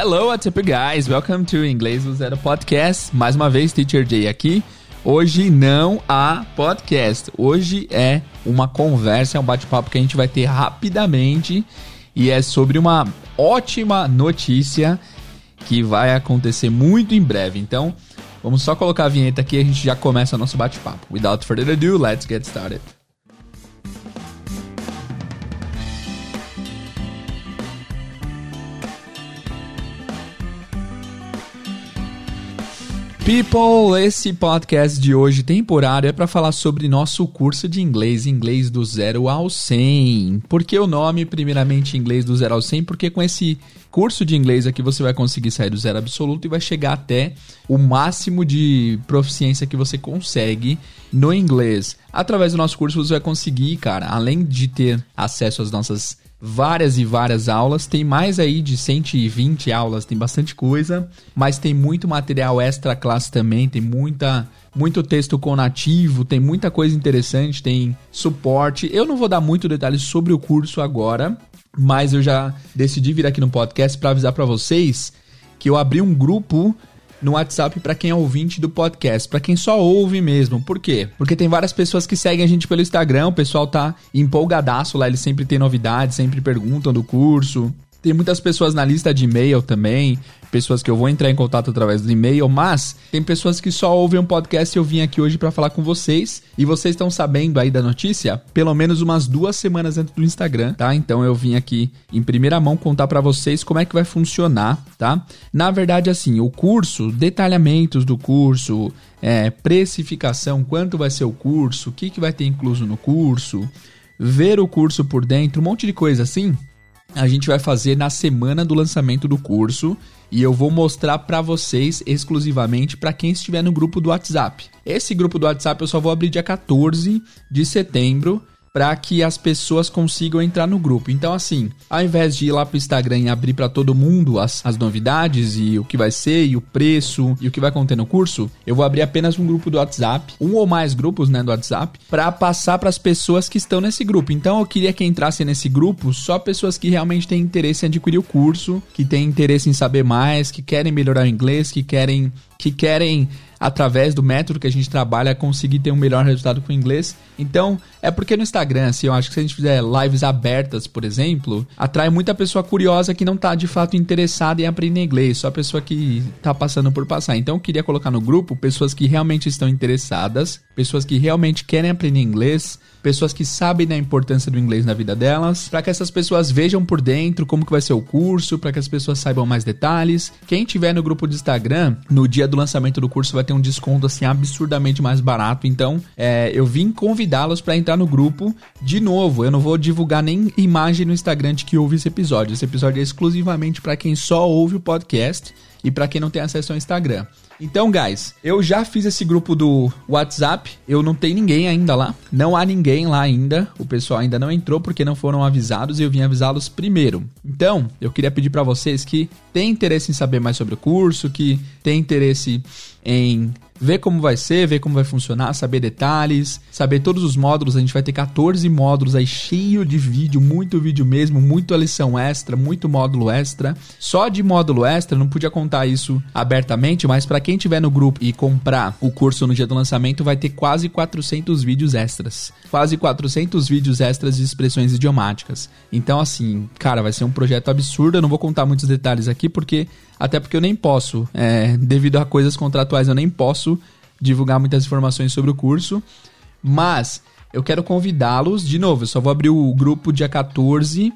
Hello, what's up, guys? Welcome to Inglês do Zero Podcast. Mais uma vez, Teacher Jay aqui. Hoje não há podcast. Hoje é uma conversa, é um bate-papo que a gente vai ter rapidamente e é sobre uma ótima notícia que vai acontecer muito em breve. Então, vamos só colocar a vinheta aqui e a gente já começa nosso bate-papo. Without further ado, let's get started. People, esse podcast de hoje temporário é para falar sobre nosso curso de inglês, inglês do zero ao 100. Por que o nome, primeiramente, inglês do zero ao 100? Porque com esse curso de inglês aqui você vai conseguir sair do zero absoluto e vai chegar até o máximo de proficiência que você consegue no inglês. Através do nosso curso você vai conseguir, cara, além de ter acesso às nossas várias e várias aulas. Tem mais aí de 120 aulas, tem bastante coisa, mas tem muito material extra classe também, tem muita muito texto com nativo, tem muita coisa interessante, tem suporte. Eu não vou dar muito detalhes sobre o curso agora, mas eu já decidi vir aqui no podcast para avisar para vocês que eu abri um grupo no WhatsApp para quem é ouvinte do podcast, para quem só ouve mesmo. Por quê? Porque tem várias pessoas que seguem a gente pelo Instagram, o pessoal tá empolgadaço lá, eles sempre têm novidades, sempre perguntam do curso. Tem muitas pessoas na lista de e-mail também, pessoas que eu vou entrar em contato através do e-mail, mas tem pessoas que só ouvem um podcast e eu vim aqui hoje para falar com vocês. E vocês estão sabendo aí da notícia? Pelo menos umas duas semanas antes do Instagram, tá? Então eu vim aqui em primeira mão contar para vocês como é que vai funcionar, tá? Na verdade, assim, o curso, detalhamentos do curso, é, precificação, quanto vai ser o curso, o que, que vai ter incluso no curso, ver o curso por dentro, um monte de coisa assim a gente vai fazer na semana do lançamento do curso e eu vou mostrar para vocês exclusivamente para quem estiver no grupo do WhatsApp. Esse grupo do WhatsApp eu só vou abrir dia 14 de setembro para que as pessoas consigam entrar no grupo. Então, assim, ao invés de ir lá pro Instagram e abrir para todo mundo as, as novidades e o que vai ser, e o preço, e o que vai conter no curso, eu vou abrir apenas um grupo do WhatsApp, um ou mais grupos, né, do WhatsApp, para passar para as pessoas que estão nesse grupo. Então, eu queria que entrassem nesse grupo só pessoas que realmente têm interesse em adquirir o curso, que têm interesse em saber mais, que querem melhorar o inglês, que querem que querem através do método que a gente trabalha, conseguir ter um melhor resultado com o inglês. Então, é porque no Instagram, assim, eu acho que se a gente fizer lives abertas, por exemplo, atrai muita pessoa curiosa que não está de fato interessada em aprender inglês, só a pessoa que está passando por passar. Então, eu queria colocar no grupo pessoas que realmente estão interessadas, pessoas que realmente querem aprender inglês, pessoas que sabem da importância do inglês na vida delas, para que essas pessoas vejam por dentro como que vai ser o curso, para que as pessoas saibam mais detalhes. Quem tiver no grupo de Instagram, no dia do lançamento do curso vai ter um desconto assim absurdamente mais barato. Então, é, eu vim convidá-los para entrar no grupo. De novo, eu não vou divulgar nem imagem no Instagram de que ouve esse episódio. Esse episódio é exclusivamente para quem só ouve o podcast e para quem não tem acesso ao Instagram. Então, guys, eu já fiz esse grupo do WhatsApp. Eu não tenho ninguém ainda lá. Não há ninguém lá ainda. O pessoal ainda não entrou porque não foram avisados e eu vim avisá-los primeiro. Então, eu queria pedir para vocês que têm interesse em saber mais sobre o curso, que têm interesse em ver como vai ser, ver como vai funcionar, saber detalhes, saber todos os módulos. A gente vai ter 14 módulos aí cheio de vídeo, muito vídeo mesmo, muita lição extra, muito módulo extra. Só de módulo extra, não podia contar isso abertamente, mas para quem tiver no grupo e comprar o curso no dia do lançamento, vai ter quase 400 vídeos extras. Quase 400 vídeos extras de expressões idiomáticas. Então, assim, cara, vai ser um projeto absurdo. Eu não vou contar muitos detalhes aqui porque até porque eu nem posso, é, devido a coisas contratuais, eu nem posso divulgar muitas informações sobre o curso. Mas eu quero convidá-los, de novo, eu só vou abrir o grupo dia 14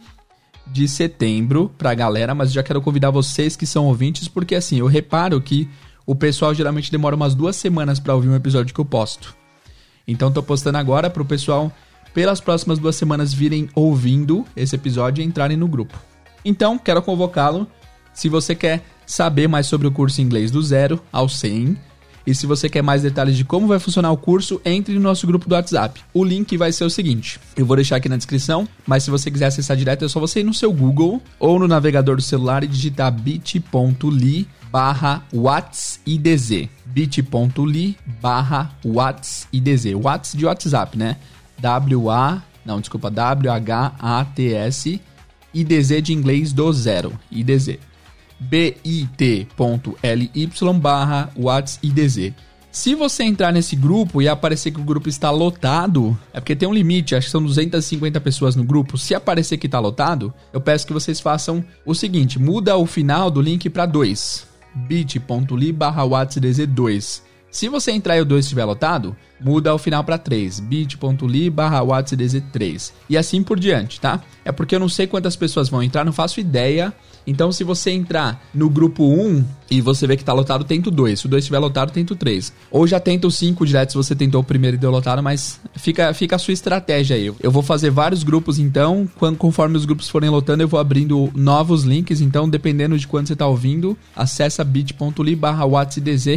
de setembro pra galera, mas já quero convidar vocês que são ouvintes, porque assim, eu reparo que o pessoal geralmente demora umas duas semanas para ouvir um episódio que eu posto. Então tô postando agora pro pessoal, pelas próximas duas semanas, virem ouvindo esse episódio e entrarem no grupo. Então, quero convocá-lo. Se você quer saber mais sobre o curso inglês do zero ao 100. E se você quer mais detalhes de como vai funcionar o curso, entre no nosso grupo do WhatsApp. O link vai ser o seguinte: eu vou deixar aqui na descrição, mas se você quiser acessar direto, é só você ir no seu Google ou no navegador do celular e digitar bit.ly barra WhatsIDZ. bit.ly barra WhatsIDZ. Whats de WhatsApp, né? W-A... Não, desculpa, W-H-A-T-S IDZ de inglês do zero. IDZ bit.ly barra WhatsIDZ. Se você entrar nesse grupo e aparecer que o grupo está lotado, é porque tem um limite, acho que são 250 pessoas no grupo. Se aparecer que está lotado, eu peço que vocês façam o seguinte: muda o final do link para 2. bit.ly barra 2. Se você entrar e o 2 estiver lotado, muda o final para 3, bit.ly barra 3. E assim por diante, tá? É porque eu não sei quantas pessoas vão entrar, não faço ideia então, se você entrar no grupo 1 e você vê que tá lotado, tenta o 2. Se o 2 estiver lotado, tenta o 3. Ou já tenta o 5 direto se você tentou o primeiro e deu lotado, mas fica, fica a sua estratégia aí. Eu vou fazer vários grupos então, quando, conforme os grupos forem lotando, eu vou abrindo novos links. Então, dependendo de quando você tá ouvindo, acessa bit.ly barra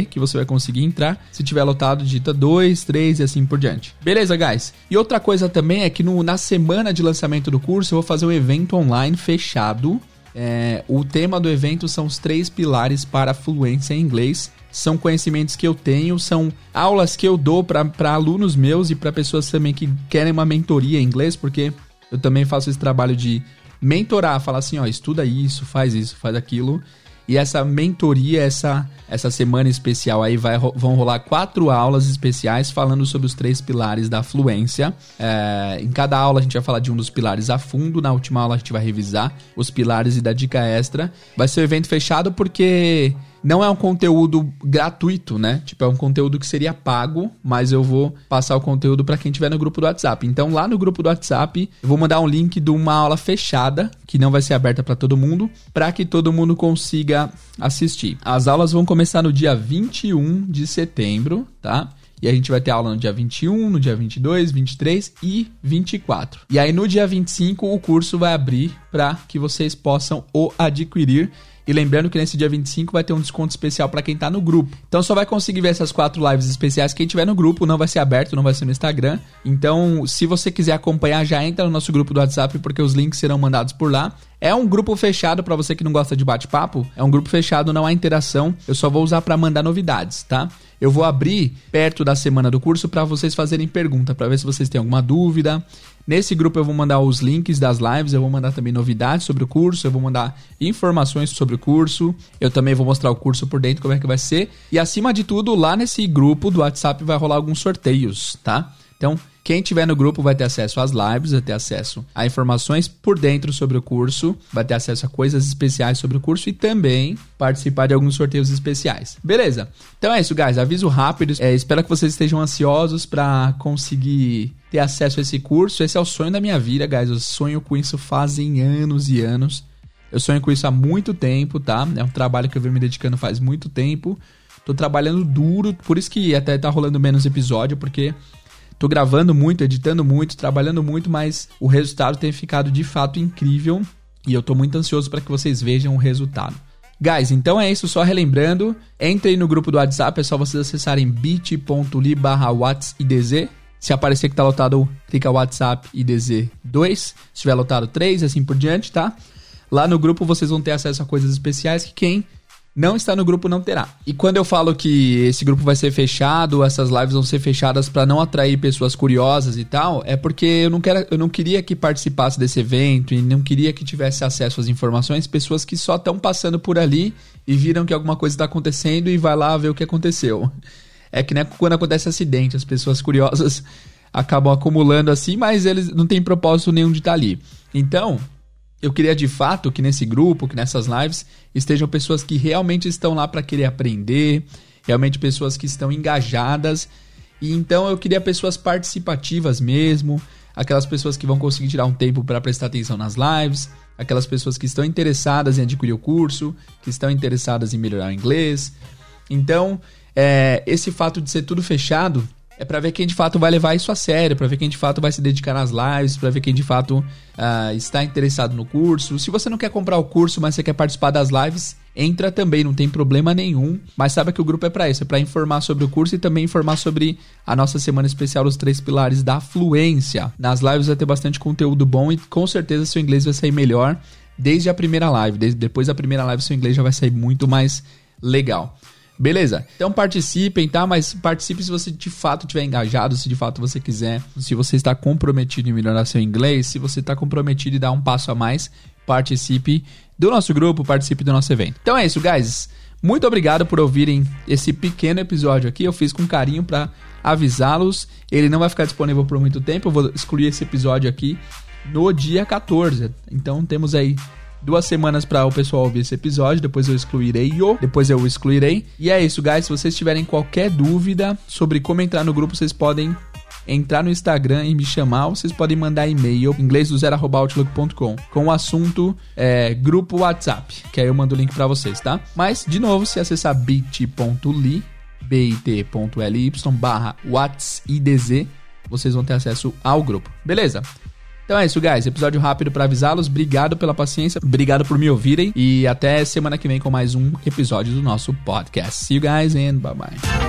que você vai conseguir entrar. Se tiver lotado, digita 2, 3 e assim por diante. Beleza, guys? E outra coisa também é que no, na semana de lançamento do curso, eu vou fazer um evento online fechado é, o tema do evento são os três pilares para a fluência em inglês. São conhecimentos que eu tenho, são aulas que eu dou para alunos meus e para pessoas também que querem uma mentoria em inglês, porque eu também faço esse trabalho de mentorar, falar assim, ó, estuda isso, faz isso, faz aquilo. E essa mentoria, essa, essa semana especial aí, vai, vão rolar quatro aulas especiais falando sobre os três pilares da fluência. É, em cada aula a gente vai falar de um dos pilares a fundo. Na última aula a gente vai revisar os pilares e dar dica extra. Vai ser um evento fechado porque não é um conteúdo gratuito, né? Tipo, é um conteúdo que seria pago, mas eu vou passar o conteúdo para quem tiver no grupo do WhatsApp. Então, lá no grupo do WhatsApp, eu vou mandar um link de uma aula fechada, que não vai ser aberta para todo mundo, para que todo mundo consiga assistir. As aulas vão começar no dia 21 de setembro, tá? E a gente vai ter aula no dia 21, no dia 22, 23 e 24. E aí no dia 25 o curso vai abrir para que vocês possam o adquirir e lembrando que nesse dia 25 vai ter um desconto especial para quem tá no grupo. Então só vai conseguir ver essas quatro lives especiais quem tiver no grupo, não vai ser aberto, não vai ser no Instagram. Então, se você quiser acompanhar, já entra no nosso grupo do WhatsApp porque os links serão mandados por lá. É um grupo fechado para você que não gosta de bate-papo. É um grupo fechado, não há interação. Eu só vou usar para mandar novidades, tá? Eu vou abrir perto da semana do curso para vocês fazerem pergunta, para ver se vocês têm alguma dúvida. Nesse grupo eu vou mandar os links das lives, eu vou mandar também novidades sobre o curso, eu vou mandar informações sobre o curso, eu também vou mostrar o curso por dentro como é que vai ser. E acima de tudo, lá nesse grupo do WhatsApp vai rolar alguns sorteios, tá? Então, quem tiver no grupo vai ter acesso às lives, vai ter acesso a informações por dentro sobre o curso, vai ter acesso a coisas especiais sobre o curso e também participar de alguns sorteios especiais. Beleza? Então é isso, guys. Aviso rápido. É, espero que vocês estejam ansiosos para conseguir ter acesso a esse curso. Esse é o sonho da minha vida, guys. Eu sonho com isso fazem anos e anos. Eu sonho com isso há muito tempo, tá? É um trabalho que eu venho me dedicando faz muito tempo. Tô trabalhando duro, por isso que até tá rolando menos episódio, porque Tô gravando muito, editando muito, trabalhando muito, mas o resultado tem ficado de fato incrível e eu tô muito ansioso para que vocês vejam o resultado. Guys, então é isso, só relembrando, entrem no grupo do WhatsApp, é só vocês acessarem bit.ly barra whatsidz. Se aparecer que tá lotado, clica WhatsApp IDZ 2. Se estiver lotado 3, assim por diante, tá? Lá no grupo vocês vão ter acesso a coisas especiais que quem não está no grupo não terá. E quando eu falo que esse grupo vai ser fechado, essas lives vão ser fechadas para não atrair pessoas curiosas e tal, é porque eu não, quero, eu não queria que participasse desse evento e não queria que tivesse acesso às informações pessoas que só estão passando por ali e viram que alguma coisa está acontecendo e vai lá ver o que aconteceu. É que né, quando acontece acidente, as pessoas curiosas acabam acumulando assim, mas eles não têm propósito nenhum de estar ali. Então, eu queria de fato que nesse grupo, que nessas lives, estejam pessoas que realmente estão lá para querer aprender, realmente pessoas que estão engajadas. E então eu queria pessoas participativas mesmo, aquelas pessoas que vão conseguir tirar um tempo para prestar atenção nas lives, aquelas pessoas que estão interessadas em adquirir o curso, que estão interessadas em melhorar o inglês. Então, é, esse fato de ser tudo fechado é para ver quem de fato vai levar isso a sério, para ver quem de fato vai se dedicar nas lives, para ver quem de fato uh, está interessado no curso. Se você não quer comprar o curso, mas você quer participar das lives, entra também, não tem problema nenhum. Mas saiba que o grupo é para isso, é para informar sobre o curso e também informar sobre a nossa semana especial dos três pilares da fluência. Nas lives vai ter bastante conteúdo bom e com certeza seu inglês vai sair melhor desde a primeira live. Desde, depois da primeira live, seu inglês já vai sair muito mais legal. Beleza? Então participem, tá? Mas participe se você de fato estiver engajado, se de fato você quiser, se você está comprometido em melhorar seu inglês, se você está comprometido em dar um passo a mais, participe do nosso grupo, participe do nosso evento. Então é isso, guys. Muito obrigado por ouvirem esse pequeno episódio aqui. Eu fiz com carinho para avisá-los. Ele não vai ficar disponível por muito tempo. Eu vou excluir esse episódio aqui no dia 14. Então temos aí duas semanas para o pessoal ouvir esse episódio. Depois eu excluirei o, depois eu excluirei. E é isso, guys. Se vocês tiverem qualquer dúvida sobre como entrar no grupo, vocês podem entrar no Instagram e me chamar, vocês podem mandar e-mail inglês do zero@outlook.com com o assunto é, grupo WhatsApp, que aí eu mando o link para vocês, tá? Mas de novo, se acessar bit.ly bit.ly barra whatsidz, vocês vão ter acesso ao grupo. Beleza? Então é isso, guys. Episódio rápido para avisá-los. Obrigado pela paciência, obrigado por me ouvirem e até semana que vem com mais um episódio do nosso podcast. See you guys and bye bye.